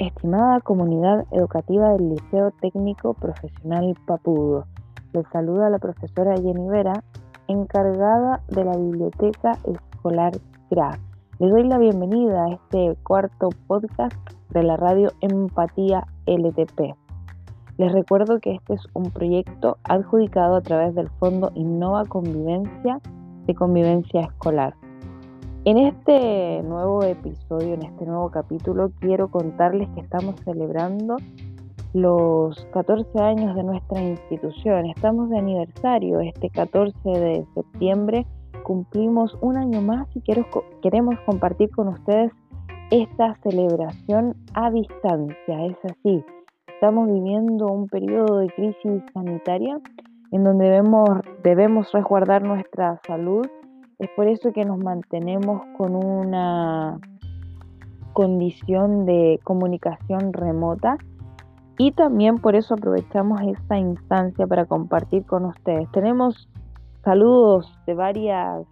Estimada comunidad educativa del Liceo Técnico Profesional Papudo, les saluda la profesora Jenny Vera, encargada de la Biblioteca Escolar CRA. Les doy la bienvenida a este cuarto podcast de la radio Empatía LTP. Les recuerdo que este es un proyecto adjudicado a través del Fondo Innova Convivencia de Convivencia Escolar. En este nuevo episodio, en este nuevo capítulo, quiero contarles que estamos celebrando los 14 años de nuestra institución. Estamos de aniversario. Este 14 de septiembre cumplimos un año más y queremos compartir con ustedes esta celebración a distancia. Es así. Estamos viviendo un periodo de crisis sanitaria en donde debemos, debemos resguardar nuestra salud es por eso que nos mantenemos con una condición de comunicación remota y también por eso aprovechamos esta instancia para compartir con ustedes. Tenemos saludos de varias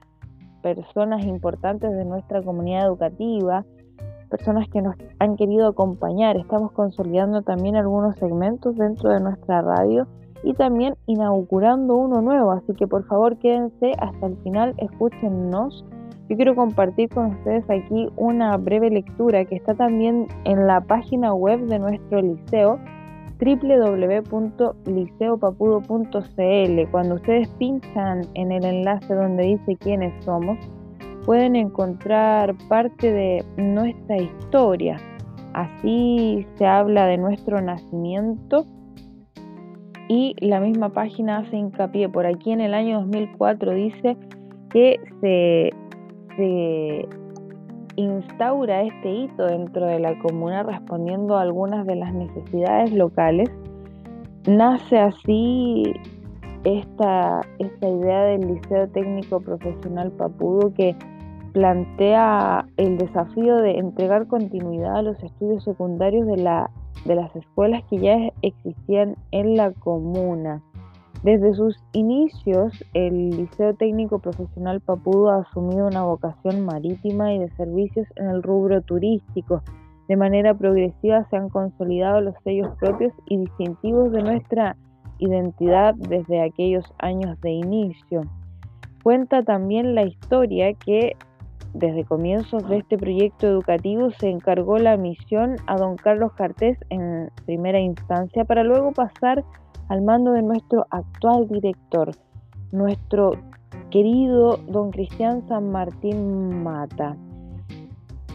personas importantes de nuestra comunidad educativa, personas que nos han querido acompañar. Estamos consolidando también algunos segmentos dentro de nuestra radio y también inaugurando uno nuevo. Así que por favor quédense hasta el final, escúchennos. Yo quiero compartir con ustedes aquí una breve lectura que está también en la página web de nuestro liceo www.liceopapudo.cl. Cuando ustedes pinchan en el enlace donde dice quiénes somos, pueden encontrar parte de nuestra historia. Así se habla de nuestro nacimiento y la misma página hace hincapié, por aquí en el año 2004 dice que se, instaura este hito dentro de la comuna respondiendo a algunas de las necesidades locales. Nace así esta, esta idea del Liceo Técnico Profesional Papudo que plantea el desafío de entregar continuidad a los estudios secundarios de la de las escuelas que ya existían en la comuna. Desde sus inicios, el Liceo Técnico Profesional Papudo ha asumido una vocación marítima y de servicios en el rubro turístico. De manera progresiva se han consolidado los sellos propios y distintivos de nuestra identidad desde aquellos años de inicio. Cuenta también la historia que desde comienzos de este proyecto educativo se encargó la misión a don Carlos Cartés en primera instancia para luego pasar al mando de nuestro actual director, nuestro querido don Cristian San Martín Mata.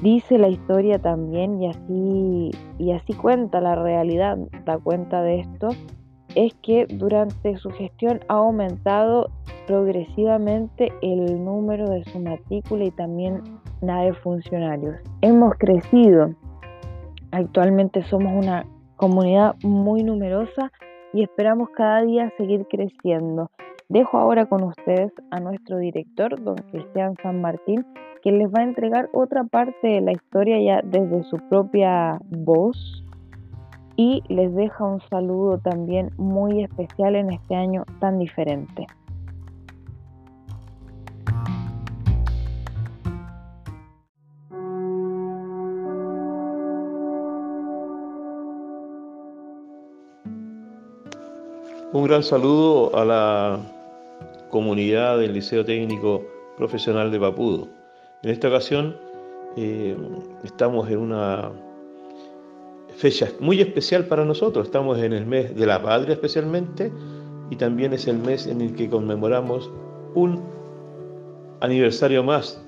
Dice la historia también y así, y así cuenta la realidad, da cuenta de esto, es que durante su gestión ha aumentado progresivamente el número de su matrícula y también la de funcionarios. Hemos crecido, actualmente somos una comunidad muy numerosa y esperamos cada día seguir creciendo. Dejo ahora con ustedes a nuestro director, don Cristian San Martín, que les va a entregar otra parte de la historia ya desde su propia voz y les deja un saludo también muy especial en este año tan diferente. Un gran saludo a la comunidad del Liceo Técnico Profesional de Papudo. En esta ocasión eh, estamos en una fecha muy especial para nosotros. Estamos en el mes de la patria especialmente y también es el mes en el que conmemoramos un aniversario más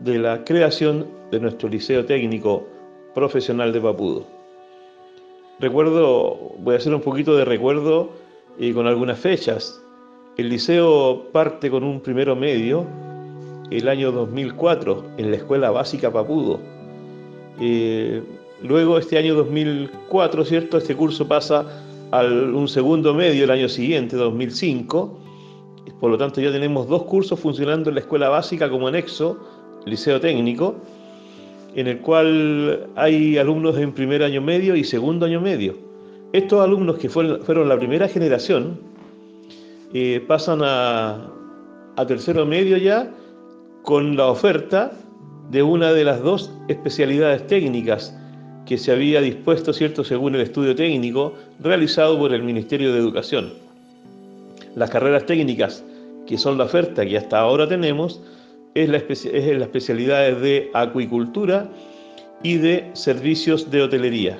de la creación de nuestro Liceo Técnico Profesional de Papudo. Recuerdo, voy a hacer un poquito de recuerdo y con algunas fechas. El liceo parte con un primero medio el año 2004 en la Escuela Básica Papudo. Eh, Luego, este año 2004, ¿cierto? Este curso pasa a un segundo medio el año siguiente, 2005. Por lo tanto, ya tenemos dos cursos funcionando en la escuela básica como anexo, liceo técnico, en el cual hay alumnos en primer año medio y segundo año medio. Estos alumnos que fueron, la primera generación eh, pasan a, a tercero medio ya con la oferta de una de las dos especialidades técnicas que se había dispuesto, ¿cierto?, según el estudio técnico realizado por el Ministerio de Educación. Las carreras técnicas, que son la oferta que hasta ahora tenemos, es la, es especialidad de acuicultura y de servicios de hotelería.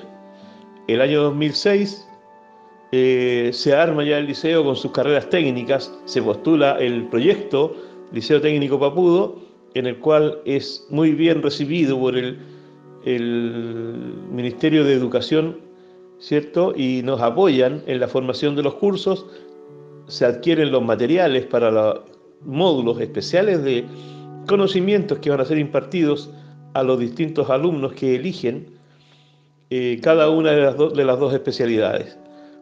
El año 2006 eh, se arma ya el liceo con sus carreras técnicas, se postula el proyecto Liceo Técnico Papudo, en el cual es muy bien recibido por el, el Ministerio de Educación, ¿cierto? Y nos apoyan en la formación de los cursos, se adquieren los materiales para los módulos especiales de conocimientos que van a ser impartidos a los distintos alumnos que eligen eh, cada una de las, dos especialidades.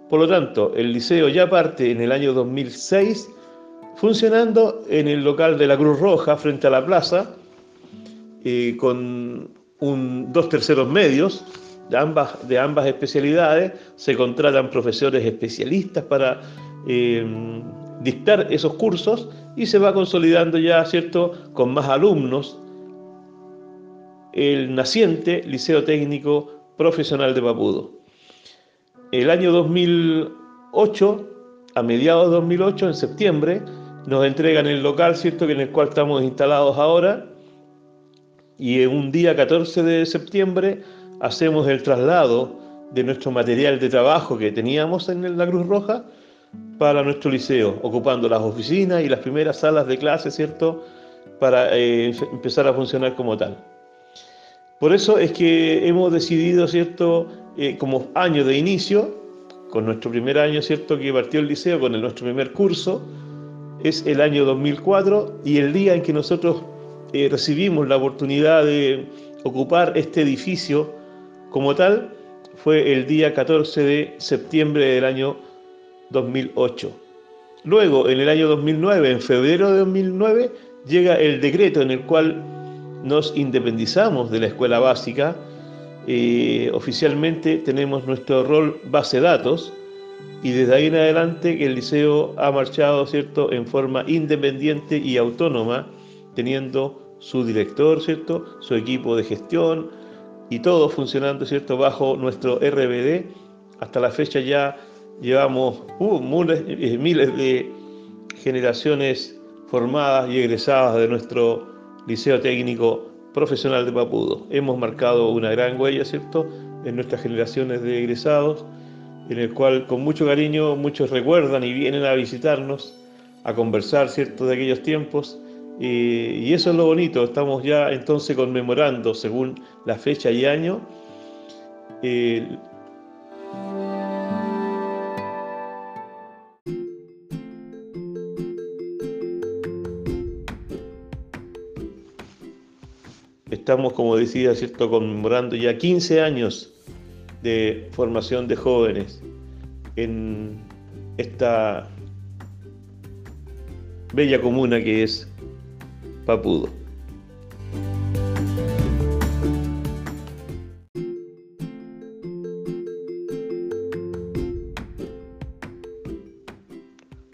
Por lo tanto, el liceo ya parte en el año 2006 funcionando en el local de la Cruz Roja frente a la plaza, eh, con un, dos terceros medios de ambas, de ambas especialidades, se contratan profesores especialistas para eh, dictar esos cursos y se va consolidando ya, ¿cierto?, con más alumnos el naciente Liceo Técnico Profesional de Papudo. El año 2008, a mediados de 2008, en septiembre, nos entregan el local, ¿cierto?, en el cual estamos instalados ahora, y en un día 14 de septiembre hacemos el traslado de nuestro material de trabajo que teníamos en la Cruz Roja para nuestro liceo, ocupando las oficinas y las primeras salas de clase, ¿cierto?, para eh, empezar a funcionar como tal. Por eso es que hemos decidido, ¿cierto?, eh, como año de inicio, con nuestro primer año, ¿cierto?, que partió el liceo, con el, nuestro primer curso, es el año 2004 y el día en que nosotros eh, recibimos la oportunidad de ocupar este edificio como tal fue el día 14 de septiembre del año 2008. Luego, en el año 2009, en febrero de 2009, llega el decreto en el cual nos independizamos de la escuela básica, eh, oficialmente tenemos nuestro rol base datos y desde ahí en adelante el liceo ha marchado ¿cierto? en forma independiente y autónoma, teniendo su director, ¿cierto? su equipo de gestión y todo funcionando ¿cierto? bajo nuestro RBD. Hasta la fecha ya llevamos uh, eh, miles de generaciones formadas y egresadas de nuestro Liceo Técnico Profesional de Papudo. Hemos marcado una gran huella, ¿cierto?, en nuestras generaciones de egresados, en el cual con mucho cariño muchos recuerdan y vienen a visitarnos, a conversar, ¿cierto?, de aquellos tiempos. Y eso es lo bonito, estamos ya entonces conmemorando, según la fecha y año, Estamos, como decía, ¿cierto? conmemorando ya 15 años de formación de jóvenes en esta bella comuna que es Papudo.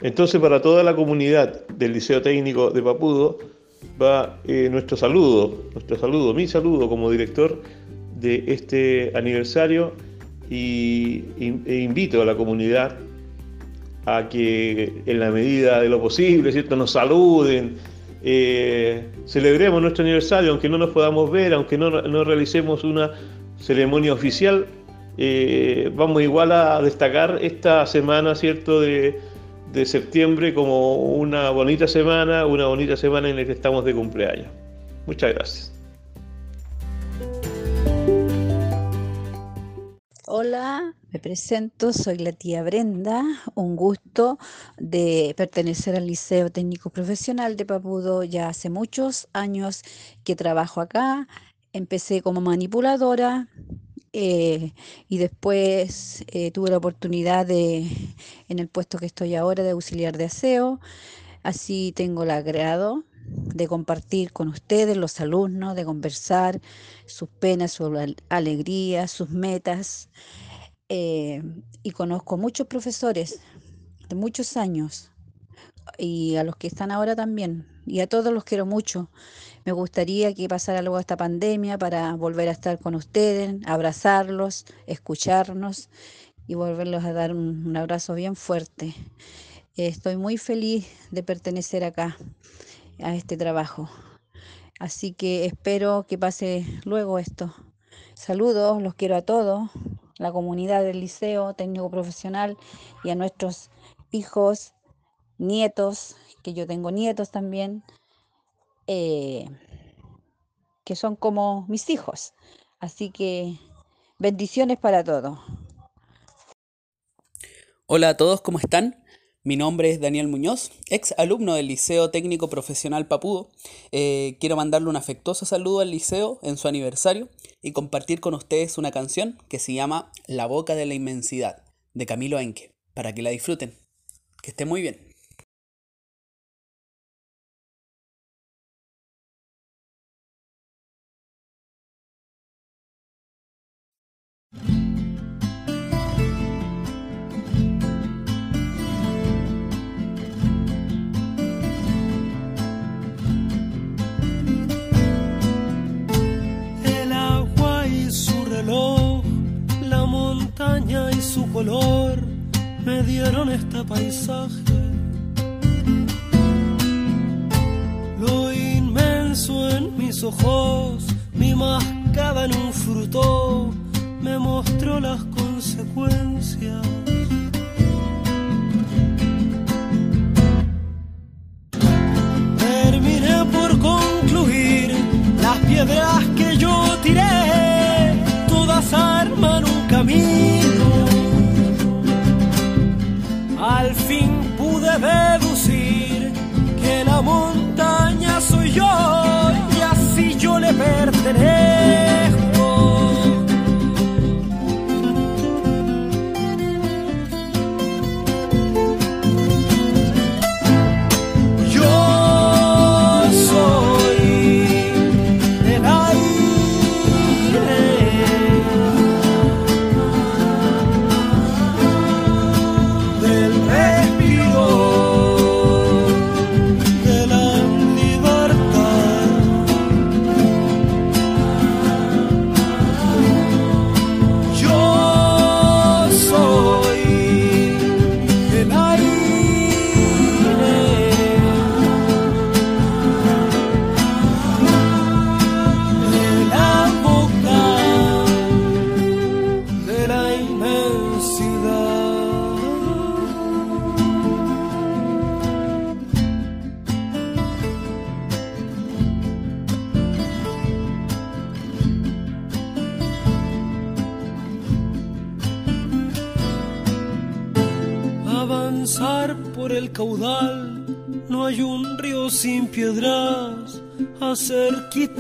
Entonces, para toda la comunidad del Liceo Técnico de Papudo, va eh, nuestro saludo, nuestro saludo, mi saludo como director de este aniversario y, e invito a la comunidad a que en la medida de lo posible, ¿cierto? nos saluden, eh, celebremos nuestro aniversario, aunque no nos podamos ver, aunque no, no realicemos una ceremonia oficial, eh, vamos igual a destacar esta semana, ¿cierto?, de, de septiembre como una bonita semana, una bonita semana en la que estamos de cumpleaños. Muchas gracias. Hola, me presento, soy la tía Brenda, un gusto de pertenecer al Liceo Técnico Profesional de Papudo ya hace muchos años que trabajo acá. Empecé como manipuladora, eh, y después eh, tuve la oportunidad de, en el puesto que estoy ahora, de auxiliar de aseo. Así tengo el agrado de compartir con ustedes, los alumnos, de conversar sus penas, sus alegrías, sus metas. Eh, y conozco muchos profesores de muchos años y a los que están ahora también, y a todos los quiero mucho. Me gustaría que pasara luego esta pandemia para volver a estar con ustedes, abrazarlos, escucharnos y volverlos a dar un, abrazo bien fuerte. Estoy muy feliz de pertenecer acá a este trabajo. Así que espero que pase luego esto. Saludos, los quiero a todos, la comunidad del liceo técnico profesional y a nuestros hijos, nietos, que yo tengo nietos también, eh, que son como mis hijos. Así que bendiciones para todos. Hola a todos, ¿cómo están? Mi nombre es Daniel Muñoz, ex alumno del Liceo Técnico Profesional Papudo. Eh, quiero mandarle un afectuoso saludo al liceo en su aniversario y compartir con ustedes una canción que se llama La Boca de la Inmensidad, de Camilo Enque, para que la disfruten. Que esté muy bien. Y su color me dieron este paisaje. Lo inmenso en mis ojos, mi mascada en un fruto, me mostró las consecuencias. Terminé por concluir las piedras que yo tiré, al fin pude deducir que la montaña soy yo y así yo le pertenezco.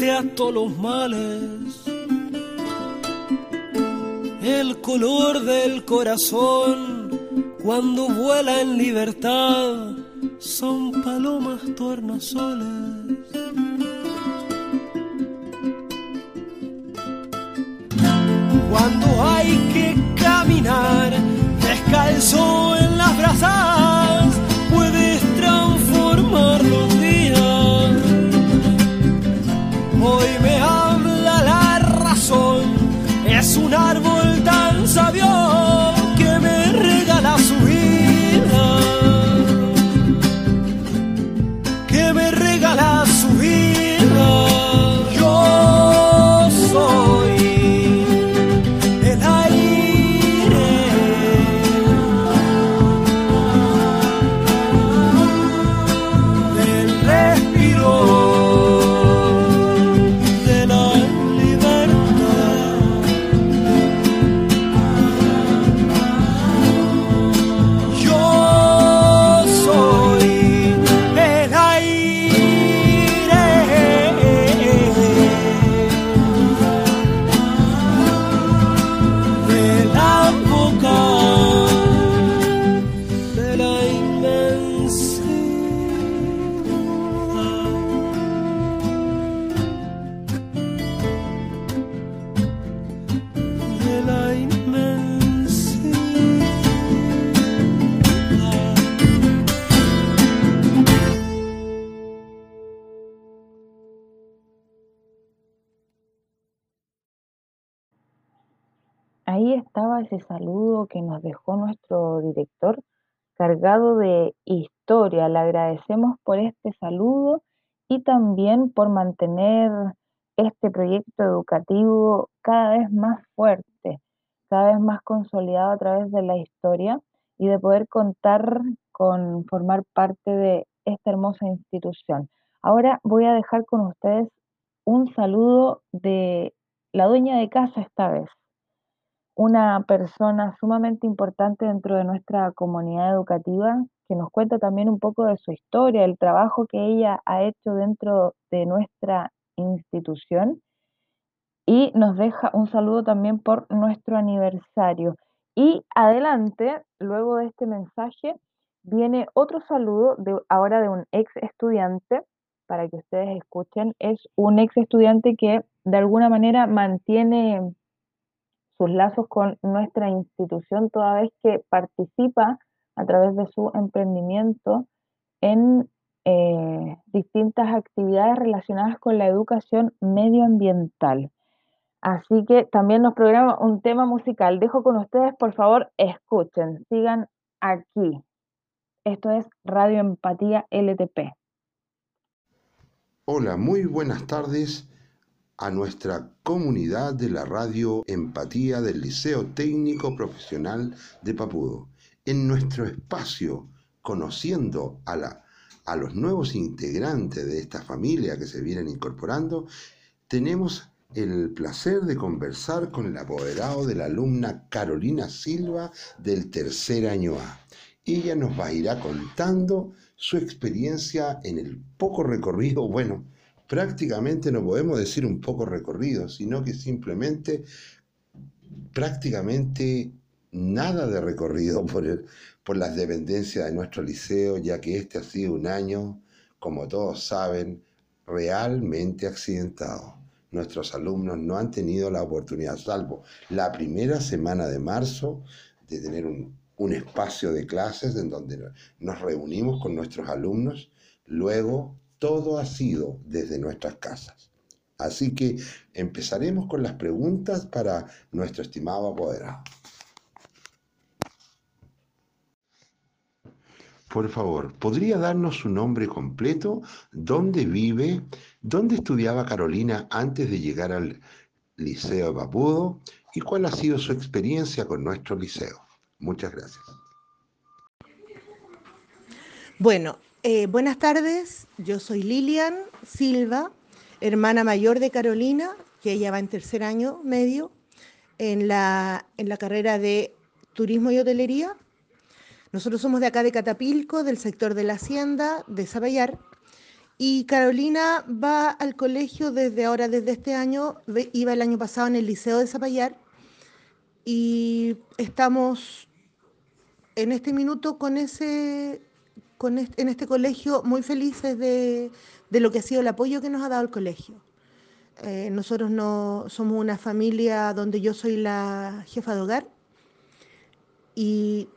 A todos los males. El color del corazón cuando vuela en libertad son palomas tornasoles. Cuando hay que caminar descalzo ese saludo que nos dejó nuestro director cargado de historia. Le agradecemos por este saludo y también por mantener este proyecto educativo cada vez más fuerte, cada vez más consolidado a través de la historia y de poder contar con formar parte de esta hermosa institución. Ahora voy a dejar con ustedes un saludo de la dueña de casa esta vez, una persona sumamente importante dentro de nuestra comunidad educativa que nos cuenta también un poco de su historia, el trabajo que ella ha hecho dentro de nuestra institución y nos deja un saludo también por nuestro aniversario. Y adelante, luego de este mensaje, viene otro saludo ahora de un ex estudiante, para que ustedes escuchen. Es un ex estudiante que de alguna manera mantiene sus lazos con nuestra institución toda vez que participa a través de su emprendimiento en eh, distintas actividades relacionadas con la educación medioambiental. Así que también nos programa un tema musical. Dejo con ustedes, por favor, escuchen, sigan aquí. Esto es Radio Empatía LTP. Hola, muy buenas tardes a nuestra comunidad de la Radio Empatía del Liceo Técnico Profesional de Papudo. En nuestro espacio, conociendo a la a los nuevos integrantes de esta familia que se vienen incorporando, tenemos el placer de conversar con el apoderado de la alumna Carolina Silva del tercer año A. Ella nos va a ir contando su experiencia en el poco recorrido, bueno, prácticamente no podemos decir un poco recorrido, sino que simplemente prácticamente nada de recorrido por, el, por las dependencias de nuestro liceo, ya que este ha sido un año, como todos saben, realmente accidentado. Nuestros alumnos no han tenido la oportunidad, salvo la primera semana de marzo, de tener un, un espacio de clases en donde nos reunimos con nuestros alumnos. Luego, todo ha sido desde nuestras casas. Así que empezaremos con las preguntas para nuestro estimado apoderado. Por favor, ¿podría darnos su nombre completo? ¿Dónde vive? ¿Dónde estudiaba Carolina antes de llegar al Liceo Papudo? ¿Y cuál ha sido su experiencia con nuestro liceo? Muchas gracias. Bueno, eh, buenas tardes. Yo soy Lilian Silva, hermana mayor de Carolina, que ella va en tercer año medio en la, en la carrera de Turismo y Hotelería nosotros somos de acá de Catapilco, del sector de la Hacienda, de Zabayar, y Carolina va al colegio desde ahora, desde este año, iba el año pasado en el Liceo de Zapallar, y estamos en este minuto con ese, con en este colegio muy felices de, lo que ha sido el apoyo que nos ha dado el colegio. Eh, nosotros no somos una familia donde yo soy la jefa de hogar y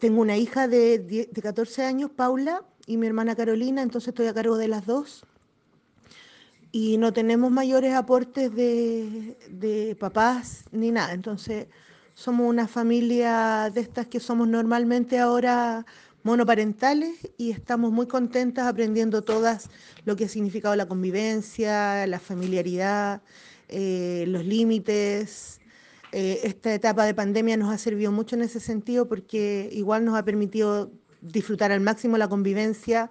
tengo una hija de, 14 años, Paula, y mi hermana Carolina, entonces estoy a cargo de las dos. Y no tenemos mayores aportes de, papás ni nada. Entonces somos una familia de estas que somos normalmente ahora monoparentales y estamos muy contentas aprendiendo todas lo que ha significado la convivencia, la familiaridad, eh, los límites, eh, esta etapa de pandemia nos ha servido mucho en ese sentido porque igual nos ha permitido disfrutar al máximo la convivencia,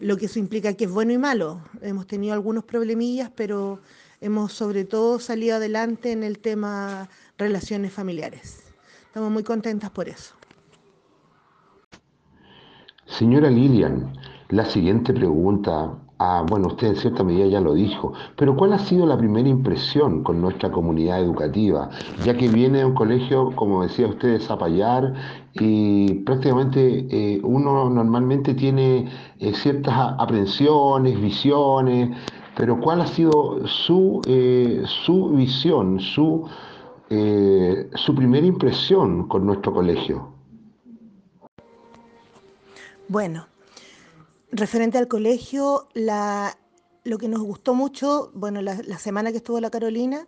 lo que eso implica que es bueno y malo. Hemos tenido algunos problemillas, pero hemos sobre todo salido adelante en el tema relaciones familiares. Estamos muy contentas por eso. Señora Lilian, la siguiente pregunta Ah, bueno, usted en cierta medida ya lo dijo, pero ¿cuál ha sido la primera impresión con nuestra comunidad educativa? Ya que viene de un colegio, como decía usted, de Zapallar, y prácticamente eh, uno normalmente tiene eh, ciertas aprensiones, visiones, pero ¿cuál ha sido su, eh, su visión, su, su primera impresión con nuestro colegio? Bueno, Referente al colegio, lo que nos gustó mucho, bueno, la, semana que estuvo la Carolina,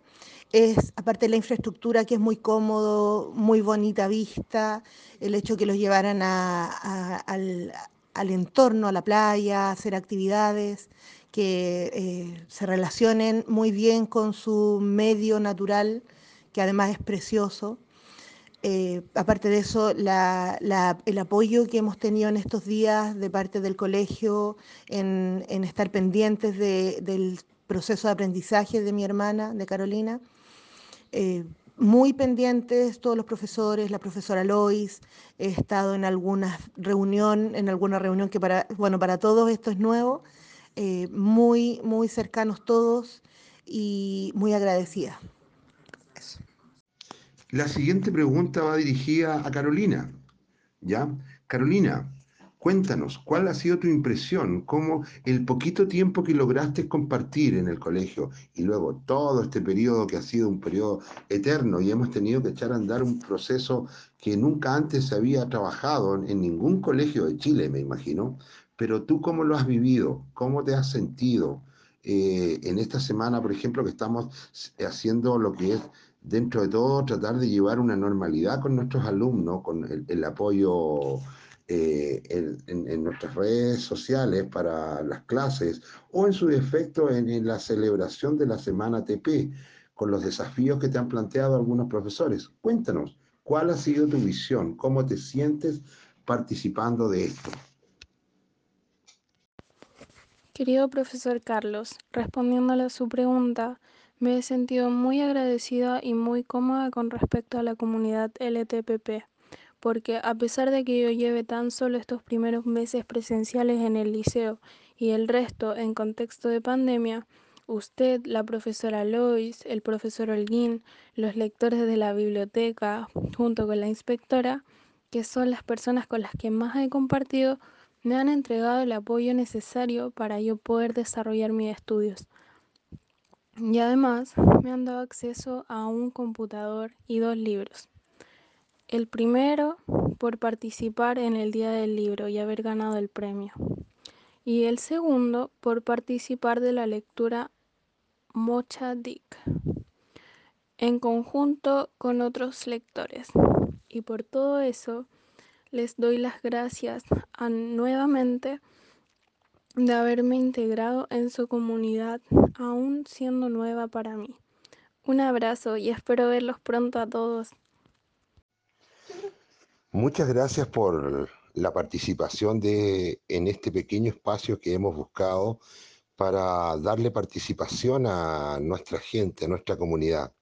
es, aparte de la infraestructura que es muy cómodo, muy bonita vista, el hecho que los llevaran al, entorno, a la playa, a hacer actividades que eh, se relacionen muy bien con su medio natural, que además es precioso. Eh, aparte de eso, el apoyo que hemos tenido en estos días de parte del colegio en, estar pendientes del proceso de aprendizaje de mi hermana, de Carolina. Eh, muy pendientes todos los profesores, la profesora Lois, he estado en alguna reunión, en alguna reunión que para, bueno, para todos esto es nuevo, eh, muy, muy cercanos todos y muy agradecida. La siguiente pregunta va dirigida a Carolina. ¿Ya? Carolina, cuéntanos, ¿cuál ha sido tu impresión? ¿Cómo el poquito tiempo que lograste compartir en el colegio y luego todo este periodo que ha sido un periodo eterno y hemos tenido que echar a andar un proceso que nunca antes se había trabajado en ningún colegio de Chile, me imagino, pero tú cómo lo has vivido, cómo te has sentido eh, en esta semana, por ejemplo, que estamos haciendo lo que es dentro de todo, tratar de llevar una normalidad con nuestros alumnos, con el, apoyo eh, en, nuestras redes sociales para las clases o en su defecto en, la celebración de la semana TP, con los desafíos que te han planteado algunos profesores. Cuéntanos, ¿cuál ha sido tu visión? ¿Cómo te sientes participando de esto? Querido profesor Carlos, respondiéndole a su pregunta, me he sentido muy agradecida y muy cómoda con respecto a la comunidad LTPP, porque a pesar de que yo lleve tan solo estos primeros meses presenciales en el liceo y el resto en contexto de pandemia, usted, la profesora Lois, el profesor Holguín, los lectores de la biblioteca, junto con la inspectora, que son las personas con las que más he compartido, me han entregado el apoyo necesario para yo poder desarrollar mis estudios. Y además me han dado acceso a un computador y dos libros. El primero por participar en el Día del Libro y haber ganado el premio. Y el segundo por participar de la lectura Mocha Dick en conjunto con otros lectores. Y por todo eso les doy las gracias a, nuevamente de haberme integrado en su comunidad, aún siendo nueva para mí. Un abrazo y espero verlos pronto a todos. Muchas gracias por la participación de, en este pequeño espacio que hemos buscado para darle participación a nuestra gente, a nuestra comunidad.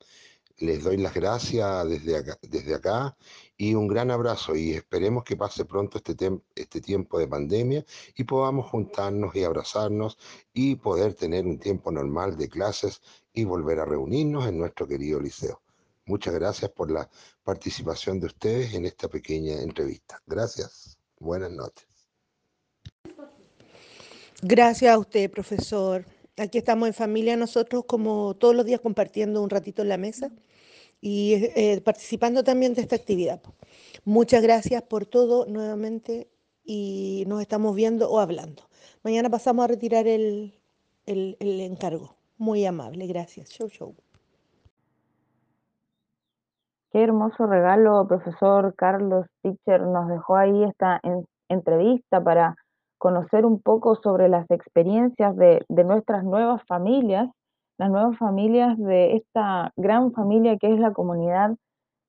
Les doy las gracias desde acá, desde acá y un gran abrazo y esperemos que pase pronto este, este tiempo de pandemia y podamos juntarnos y abrazarnos y poder tener un tiempo normal de clases y volver a reunirnos en nuestro querido liceo. Muchas gracias por la participación de ustedes en esta pequeña entrevista. Gracias. Buenas noches. Gracias a usted, profesor. Aquí estamos en familia nosotros como todos los días compartiendo un ratito en la mesa y eh, participando también de esta actividad. Muchas gracias por todo nuevamente y nos estamos viendo o hablando. Mañana pasamos a retirar el, el, encargo. Muy amable, gracias. Show, show. Qué hermoso regalo, profesor Carlos Teacher, nos dejó ahí esta entrevista para conocer un poco sobre las experiencias de, de nuestras nuevas familias las nuevas familias de esta gran familia que es la comunidad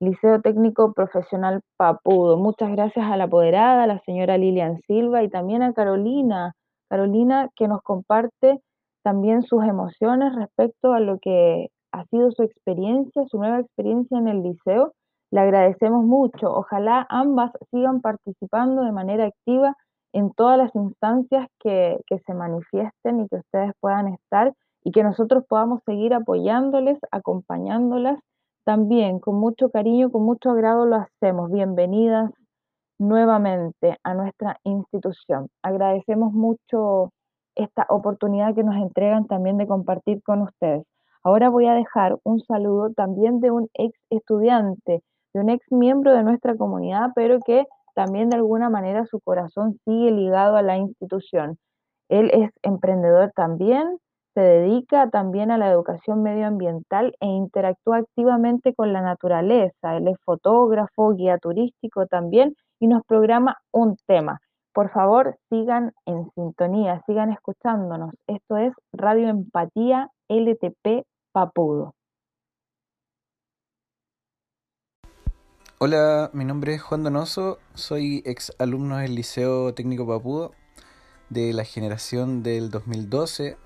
Liceo Técnico Profesional Papudo. Muchas gracias a la apoderada, la señora Lilian Silva y también a Carolina, Carolina que nos comparte también sus emociones respecto a lo que ha sido su experiencia, su nueva experiencia en el liceo. Le agradecemos mucho. Ojalá ambas sigan participando de manera activa en todas las instancias que, que se manifiesten y que ustedes puedan estar y que nosotros podamos seguir apoyándoles, acompañándolas también con mucho cariño, con mucho agrado lo hacemos. Bienvenidas nuevamente a nuestra institución. Agradecemos mucho esta oportunidad que nos entregan también de compartir con ustedes. Ahora voy a dejar un saludo también de un ex estudiante, de un ex miembro de nuestra comunidad, pero que también de alguna manera su corazón sigue ligado a la institución. Él es emprendedor también, se dedica también a la educación medioambiental e interactúa activamente con la naturaleza. Él es fotógrafo, guía turístico también y nos programa un tema. Por favor, sigan en sintonía, sigan escuchándonos. Esto es Radio Empatía LTP Papudo. Hola, mi nombre es Juan Donoso, soy ex alumno del Liceo Técnico Papudo de la generación del 2012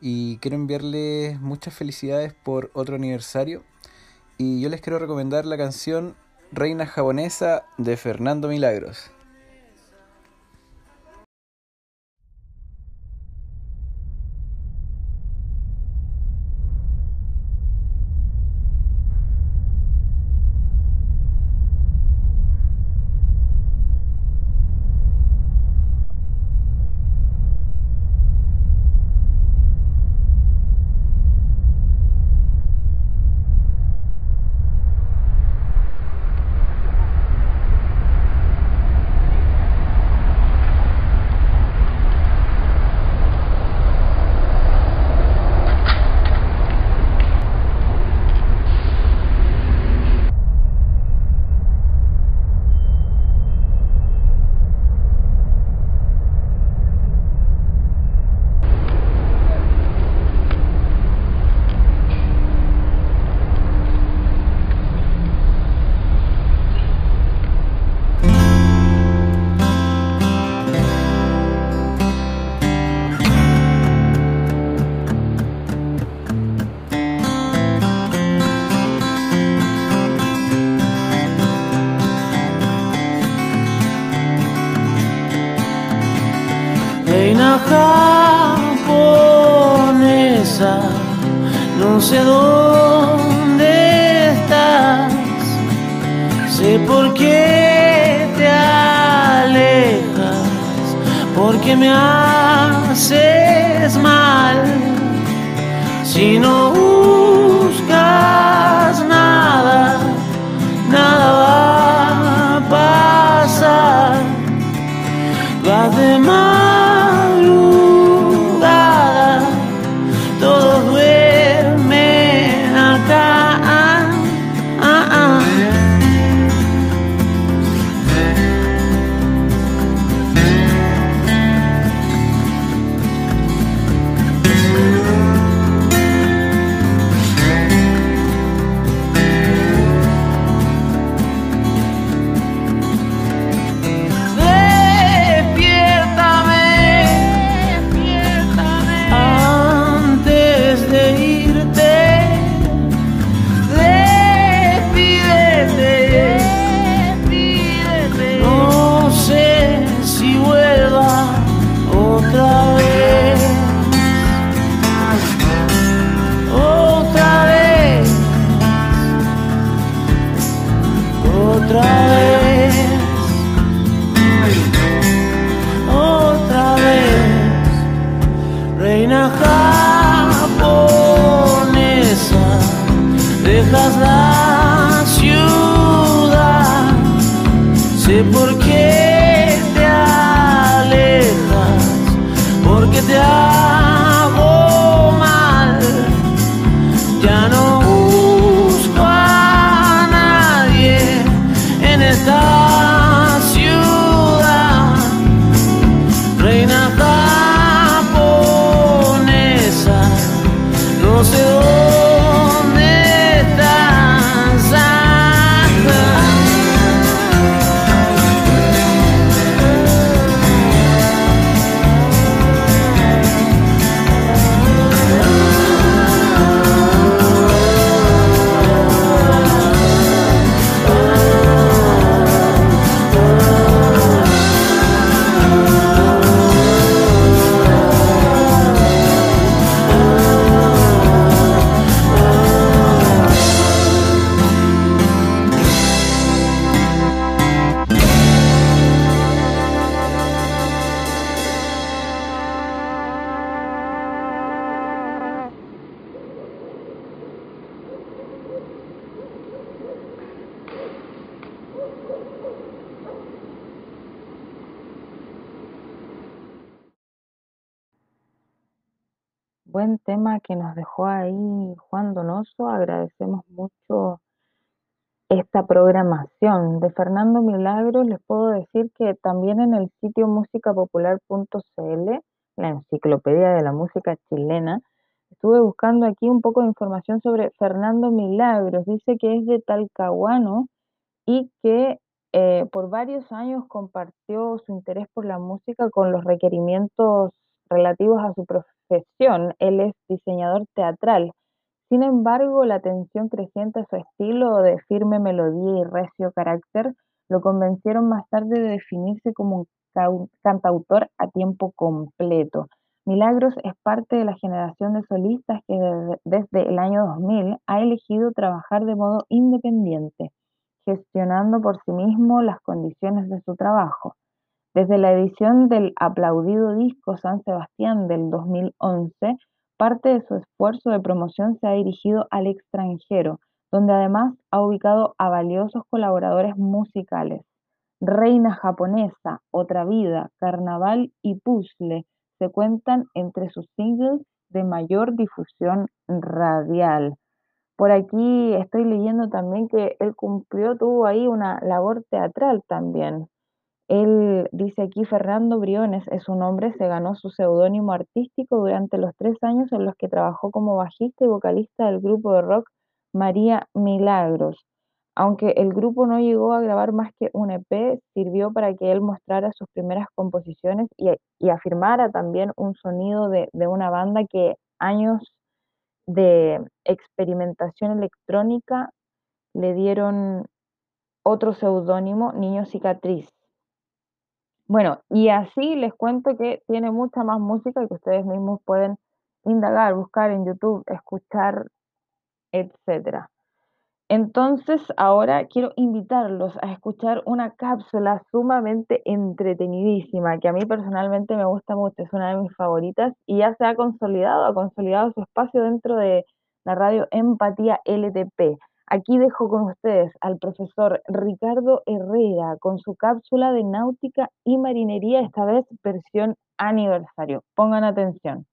y quiero enviarles muchas felicidades por otro aniversario y yo les quiero recomendar la canción Reina Japonesa de Fernando Milagros. Porque me haces Juan Donoso. Agradecemos mucho esta programación. De Fernando Milagros les puedo decir que también en el sitio musicapopular.cl, la enciclopedia de la música chilena, estuve buscando aquí un poco de información sobre Fernando Milagros. Dice que es de Talcahuano y que eh, por varios años compartió su interés por la música con los requerimientos relativos a su profesión. Él es diseñador teatral. Sin embargo, la atención creciente a su estilo de firme melodía y recio carácter lo convencieron más tarde de definirse como un cantautor a tiempo completo. Milagros es parte de la generación de solistas que desde el año 2000 ha elegido trabajar de modo independiente, gestionando por sí mismo las condiciones de su trabajo. Desde la edición del aplaudido disco San Sebastián del 2011, parte de su esfuerzo de promoción se ha dirigido al extranjero, donde además ha ubicado a valiosos colaboradores musicales. Reina japonesa, Otra vida, Carnaval y Puzzle se cuentan entre sus singles de mayor difusión radial. Por aquí estoy leyendo también que él cumplió, tuvo ahí una labor teatral también. Él dice aquí, Fernando Briones es su nombre, se ganó su seudónimo artístico durante los tres años en los que trabajó como bajista y vocalista del grupo de rock María Milagros. Aunque el grupo no llegó a grabar más que un EP, sirvió para que él mostrara sus primeras composiciones y, afirmara también un sonido de, de una banda que años de experimentación electrónica le dieron otro seudónimo, Niño Cicatriz. Bueno, y así les cuento que tiene mucha más música que ustedes mismos pueden indagar, buscar en YouTube, escuchar, etcétera. Entonces, ahora quiero invitarlos a escuchar una cápsula sumamente entretenidísima, que a mí personalmente me gusta mucho, es una de mis favoritas y ya se ha consolidado, ha consolidado su espacio dentro de la radio Empatía LTP. Aquí dejo con ustedes al profesor Ricardo Herrera con su cápsula de náutica y marinería, esta vez versión aniversario. Pongan atención.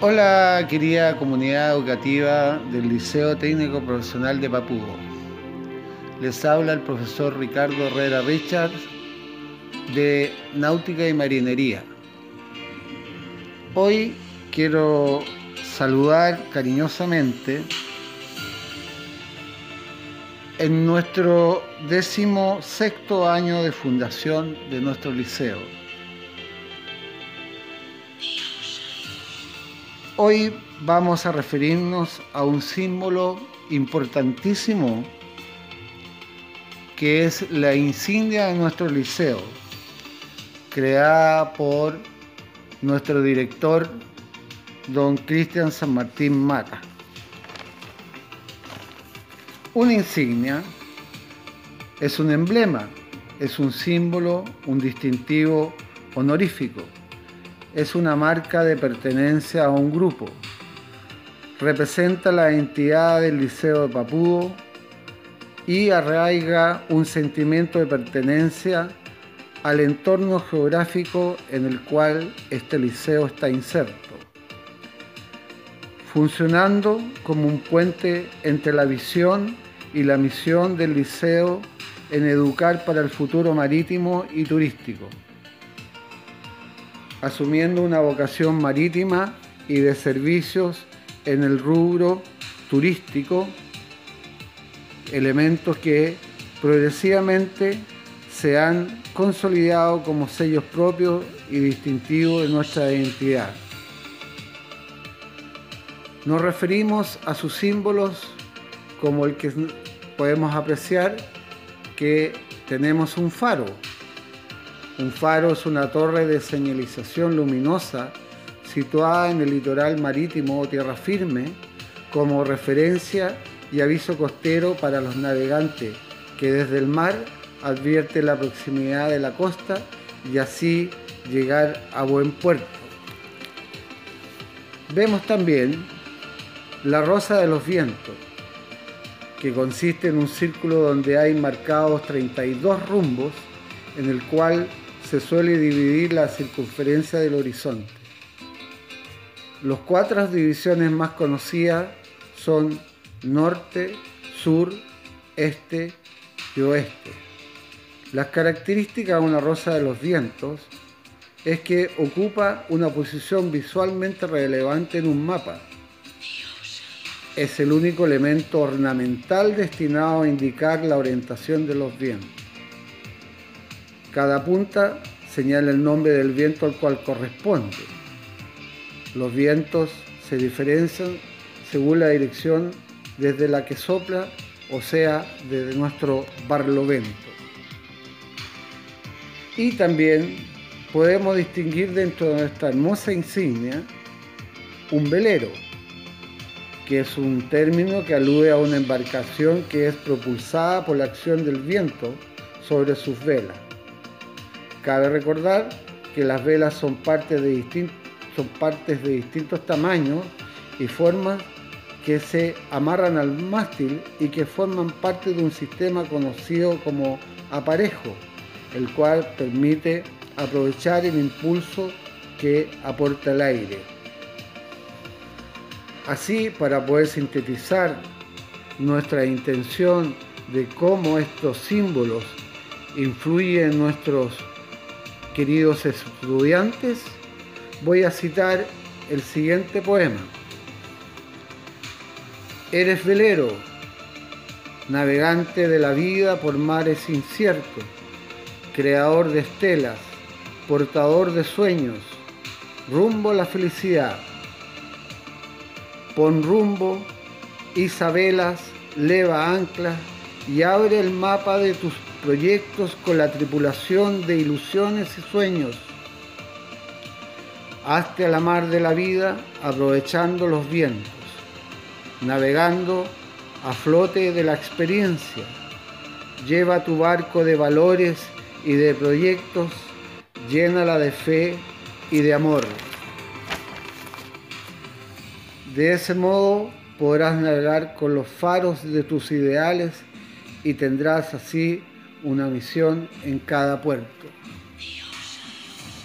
Hola querida comunidad educativa del Liceo Técnico Profesional de Papudo. Les habla el profesor Ricardo Herrera Richards de Náutica y Marinería. Hoy quiero saludar cariñosamente en nuestro décimo sexto año de fundación de nuestro liceo Hoy vamos a referirnos a un símbolo importantísimo que es la insignia de nuestro liceo, creada por nuestro director, don Cristian San Martín Mata. Una insignia es un emblema, es un símbolo, un distintivo honorífico es una marca de pertenencia a un grupo. Representa la identidad del Liceo de Papudo y arraiga un sentimiento de pertenencia al entorno geográfico en el cual este liceo está inserto, funcionando como un puente entre la visión y la misión del liceo en educar para el futuro marítimo y turístico asumiendo una vocación marítima y de servicios en el rubro turístico, elementos que progresivamente se han consolidado como sellos propios y distintivos de nuestra identidad. Nos referimos a sus símbolos como el que podemos apreciar que tenemos un faro, un faro es una torre de señalización luminosa situada en el litoral marítimo o tierra firme como referencia y aviso costero para los navegantes que desde el mar advierte la proximidad de la costa y así llegar a buen puerto. vemos también la rosa de los vientos, que consiste en un círculo donde hay marcados 32 rumbos, en el cual se suele dividir la circunferencia del horizonte. Los cuatro divisiones más conocidas son norte, sur, este y oeste. Las características de una rosa de los vientos es que ocupa una posición visualmente relevante en un mapa. Es el único elemento ornamental destinado a indicar la orientación de los vientos. Cada punta señala el nombre del viento al cual corresponde. Los vientos se diferencian según la dirección desde la que sopla, o sea, desde nuestro barlovento. Y también podemos distinguir dentro de nuestra hermosa insignia un velero, que es un término que alude a una embarcación que es propulsada por la acción del viento sobre sus velas. Cabe recordar que las velas son, partes de distintos tamaños y formas que se amarran al mástil y que forman parte de un sistema conocido como aparejo, el cual permite aprovechar el impulso que aporta el aire. Así, para poder sintetizar nuestra intención de cómo estos símbolos influyen en nuestros queridos estudiantes, voy a citar el siguiente poema. Eres velero, navegante de la vida por mares inciertos, creador de estelas, portador de sueños, rumbo a la felicidad. Pon rumbo, Isabelas, leva anclas y abre el mapa de tus proyectos con la tripulación de ilusiones y sueños. Hazte a la mar de la vida aprovechando los vientos navegando a flote de la experiencia. Lleva tu barco de valores y de proyectos, llénala de fe y de amor. De ese modo podrás navegar con los faros de tus ideales y tendrás así una misión en cada puerto.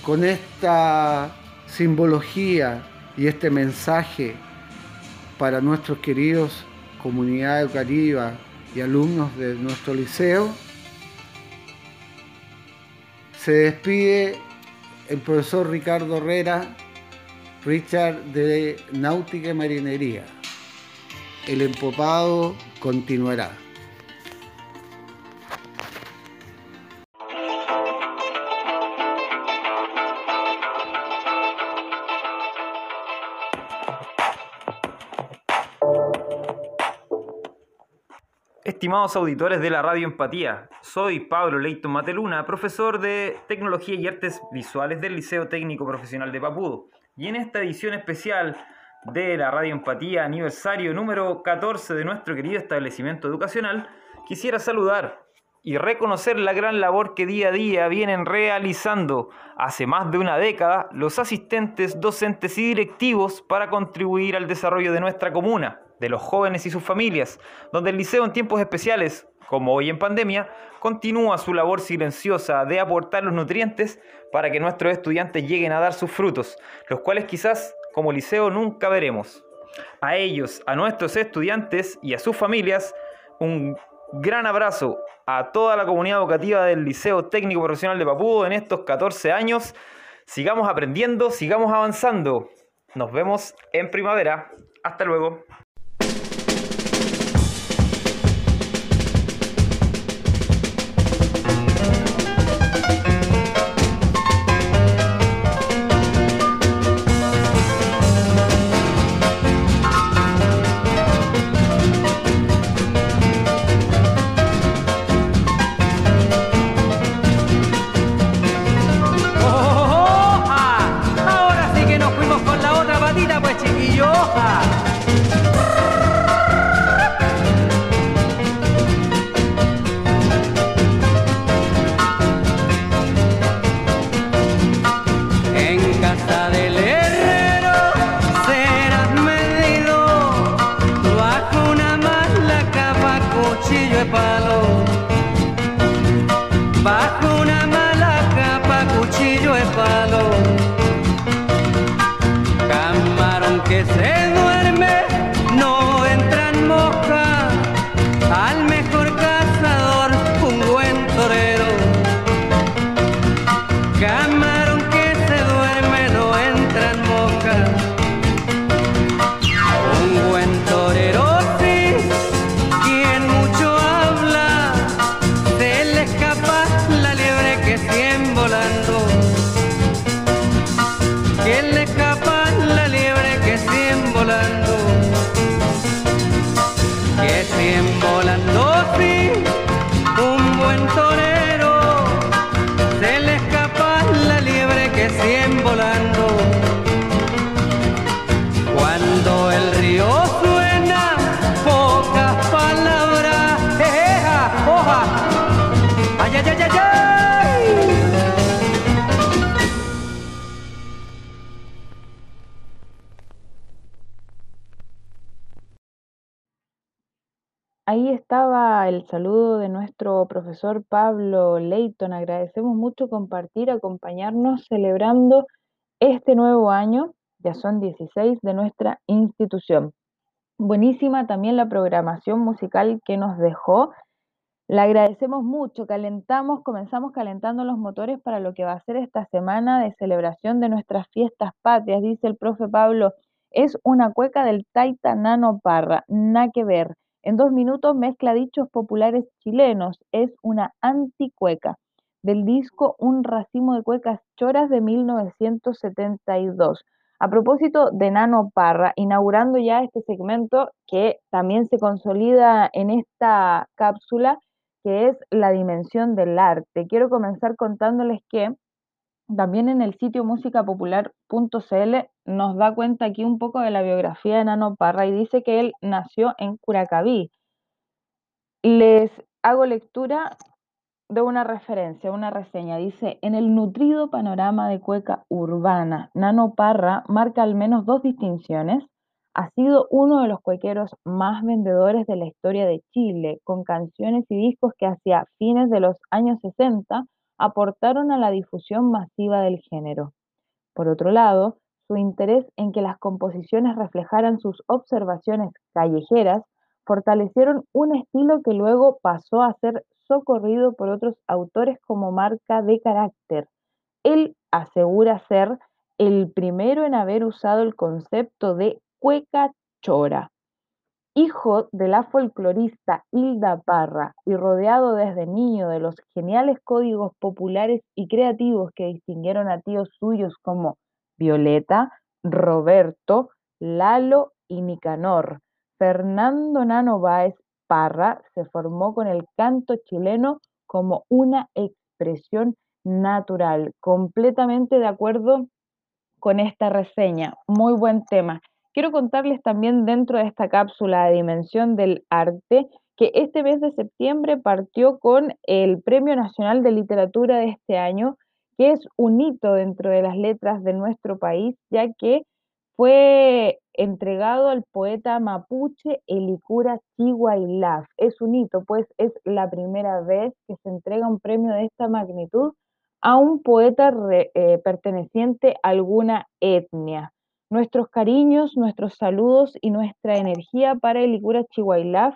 Con esta simbología y este mensaje para nuestros queridos comunidad educativa y alumnos de nuestro liceo. Se despide el profesor Ricardo Herrera, Richard de Náutica y Marinería. El empopado continuará. Estimados auditores de la Radio Empatía, soy Pablo Leighton Mateluna, profesor de Tecnología y Artes Visuales del Liceo Técnico Profesional de Papudo. Y en esta edición especial de la Radio Empatía, aniversario número 14 de nuestro querido establecimiento educacional, quisiera saludar y reconocer la gran labor que día a día vienen realizando. Hace más de una década los asistentes, docentes y directivos para contribuir al desarrollo de nuestra comuna de los jóvenes y sus familias, donde el liceo en tiempos especiales, como hoy en pandemia, continúa su labor silenciosa de aportar los nutrientes para que nuestros estudiantes lleguen a dar sus frutos, los cuales quizás como liceo nunca veremos. A ellos, a nuestros estudiantes y a sus familias, un gran abrazo a toda la comunidad educativa del Liceo Técnico Profesional de Papudo en estos 14 años. Sigamos aprendiendo, sigamos avanzando. Nos vemos en primavera. Hasta luego. Ahí estaba el saludo de nuestro profesor Pablo Leighton. Agradecemos mucho compartir, acompañarnos celebrando este nuevo año, ya son 16 de nuestra institución. Buenísima también la programación musical que nos dejó. Le agradecemos mucho, calentamos, comenzamos calentando los motores para lo que va a ser esta semana de celebración de nuestras fiestas patrias, dice el profe Pablo. Es una cueca del Taita Nano Parra, nada que ver. En dos minutos mezcla dichos populares chilenos, es una anticueca. Del disco Un racimo de cuecas choras de 1972. A propósito de Nano Parra, inaugurando ya este segmento que también se consolida en esta cápsula, que es la dimensión del arte. Quiero comenzar contándoles que también en el sitio musicapopular.cl nos da cuenta aquí un poco de la biografía de Nano Parra y dice que él nació en Curacaví. Les hago lectura de una referencia, una reseña. Dice, en el nutrido panorama de cueca urbana, Nano Parra marca al menos dos distinciones. Ha sido uno de los cuequeros más vendedores de la historia de Chile, con canciones y discos que hacia fines de los años 60 aportaron a la difusión masiva del género. Por otro lado, su interés en que las composiciones reflejaran sus observaciones callejeras fortalecieron un estilo que luego pasó a ser socorrido por otros autores como marca de carácter. Él asegura ser el primero en haber usado el concepto de cueca chora. Hijo de la folclorista Hilda Parra y rodeado desde niño de los geniales códigos populares y creativos que distinguieron a tíos suyos como Violeta, Roberto, Lalo y Nicanor, Fernando Nano Báez Parra se formó con el canto chileno como una expresión natural. Completamente de acuerdo con esta reseña. Muy buen tema. Quiero contarles también dentro de esta cápsula de Dimensión del Arte que este mes de septiembre partió con el Premio Nacional de Literatura de este año, que es un hito dentro de las letras de nuestro país, ya que fue entregado al poeta mapuche Elicura Chihuailaf. Es un hito, pues es la primera vez que se entrega un premio de esta magnitud a un poeta re- eh, perteneciente a alguna etnia. Nuestros cariños, nuestros saludos y nuestra energía para Elicura Chihuailaf,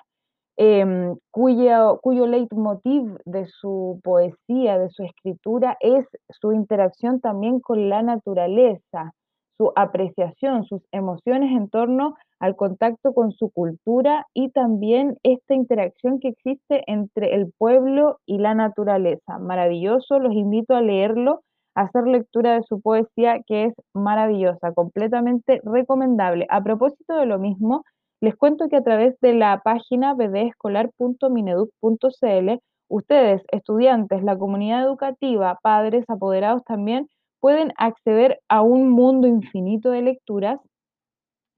em, cuyo, cuyo leitmotiv de su poesía, de su escritura, es su interacción también con la naturaleza, su apreciación, sus emociones en torno al contacto con su cultura y también esta interacción que existe entre el pueblo y la naturaleza. Maravilloso, los invito a leerlo, hacer lectura de su poesía que es maravillosa, completamente recomendable. A propósito de lo mismo, les cuento que a través de la página bdescolar.mineduc.cl, ustedes, estudiantes, la comunidad educativa, padres, apoderados también, pueden acceder a un mundo infinito de lecturas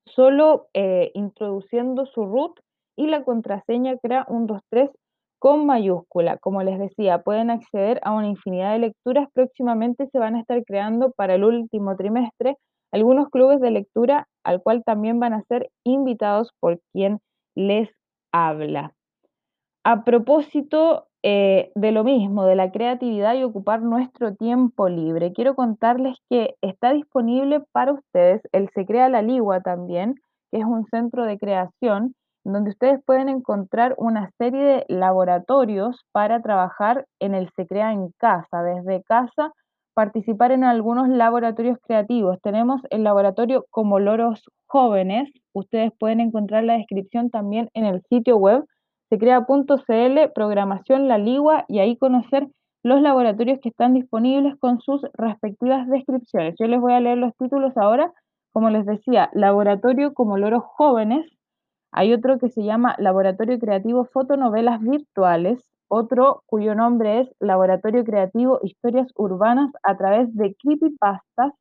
solo eh, introduciendo su root y la contraseña CRA 123 con mayúscula. Como les decía, pueden acceder a una infinidad de lecturas. Próximamente se van a estar creando para el último trimestre algunos clubes de lectura al cual también van a ser invitados por quien les habla. A propósito eh, de lo mismo, de la creatividad y ocupar nuestro tiempo libre. Quiero contarles que está disponible para ustedes el Se Crea la Ligua también, que es un centro de creación donde ustedes pueden encontrar una serie de laboratorios para trabajar en el Se Crea en casa, desde casa, participar en algunos laboratorios creativos. Tenemos el laboratorio Como Loros Jóvenes, ustedes pueden encontrar la descripción también en el sitio web secrea.cl, programación La Ligua y ahí conocer los laboratorios que están disponibles con sus respectivas descripciones. Yo les voy a leer los títulos ahora. Como les decía, Laboratorio como Loros Jóvenes. Hay otro que se llama Laboratorio Creativo Fotonovelas Virtuales. Otro cuyo nombre es Laboratorio Creativo Historias Urbanas a través de creepypastas.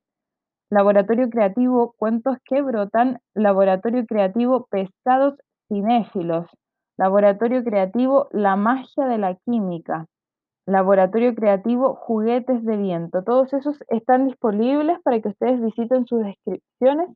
Laboratorio Creativo Cuentos que Brotan. Laboratorio Creativo Pescados Cinéfilos Laboratorio Creativo La Magia de la Química, Laboratorio Creativo Juguetes de Viento. Todos esos están disponibles para que ustedes visiten sus descripciones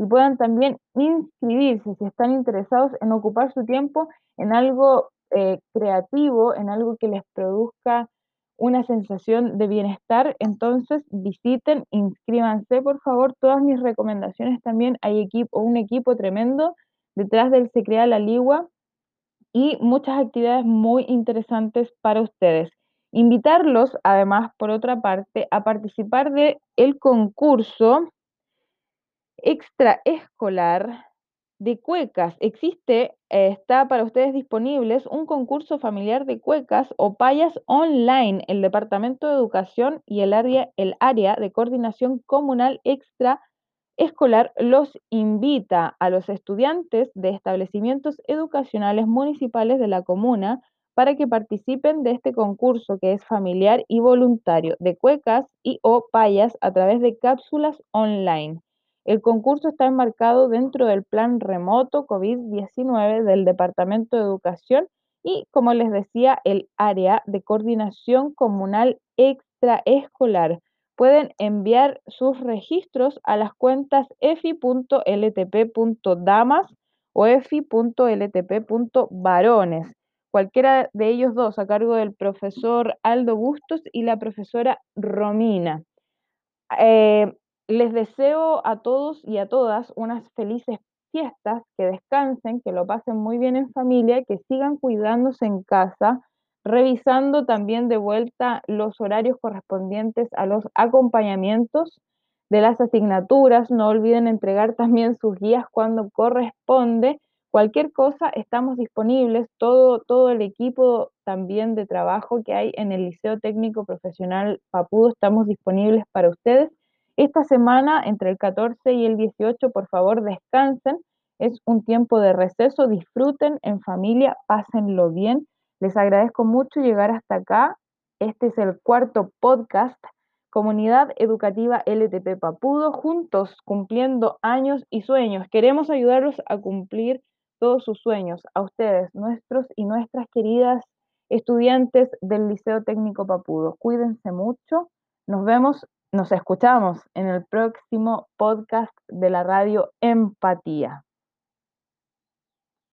y puedan también inscribirse si están interesados en ocupar su tiempo en algo eh, creativo, en algo que les produzca una sensación de bienestar, entonces visiten, inscríbanse, por favor. Todas mis recomendaciones también hay equipo, un equipo tremendo detrás del Se Crea la Ligua y muchas actividades muy interesantes para ustedes. Invitarlos, además, por otra parte, a participar de el concurso extraescolar de cuecas. Existe, eh, está para ustedes disponibles un concurso familiar de cuecas o payas online. El Departamento de Educación y el área, el área de coordinación comunal extra escolar los invita a los estudiantes de establecimientos educacionales municipales de la comuna para que participen de este concurso que es familiar y voluntario de cuecas y o payas a través de cápsulas online. El concurso está enmarcado dentro del plan remoto COVID-19 del Departamento de Educación y, como les decía, el área de coordinación comunal extraescolar pueden enviar sus registros a las cuentas efi.ltp.damas o efi.ltp.varones, cualquiera de ellos dos a cargo del profesor Aldo Bustos y la profesora Romina. Eh, les deseo a todos y a todas unas felices fiestas, que descansen, que lo pasen muy bien en familia, que sigan cuidándose en casa revisando también de vuelta los horarios correspondientes a los acompañamientos de las asignaturas. No olviden entregar también sus guías cuando corresponde. Cualquier cosa, estamos disponibles, todo, todo el equipo también de trabajo que hay en el Liceo Técnico Profesional Papudo, estamos disponibles para ustedes. Esta semana, entre el 14 y el 18, por favor, descansen. Es un tiempo de receso, disfruten en familia, pásenlo bien les agradezco mucho llegar hasta acá. Este es el cuarto podcast, Comunidad Educativa LTP Papudo, juntos cumpliendo años y sueños. Queremos ayudarlos a cumplir todos sus sueños, a ustedes, nuestros y nuestras queridas estudiantes del Liceo Técnico Papudo. Cuídense mucho. Nos vemos, nos escuchamos en el próximo podcast de la radio Empatía.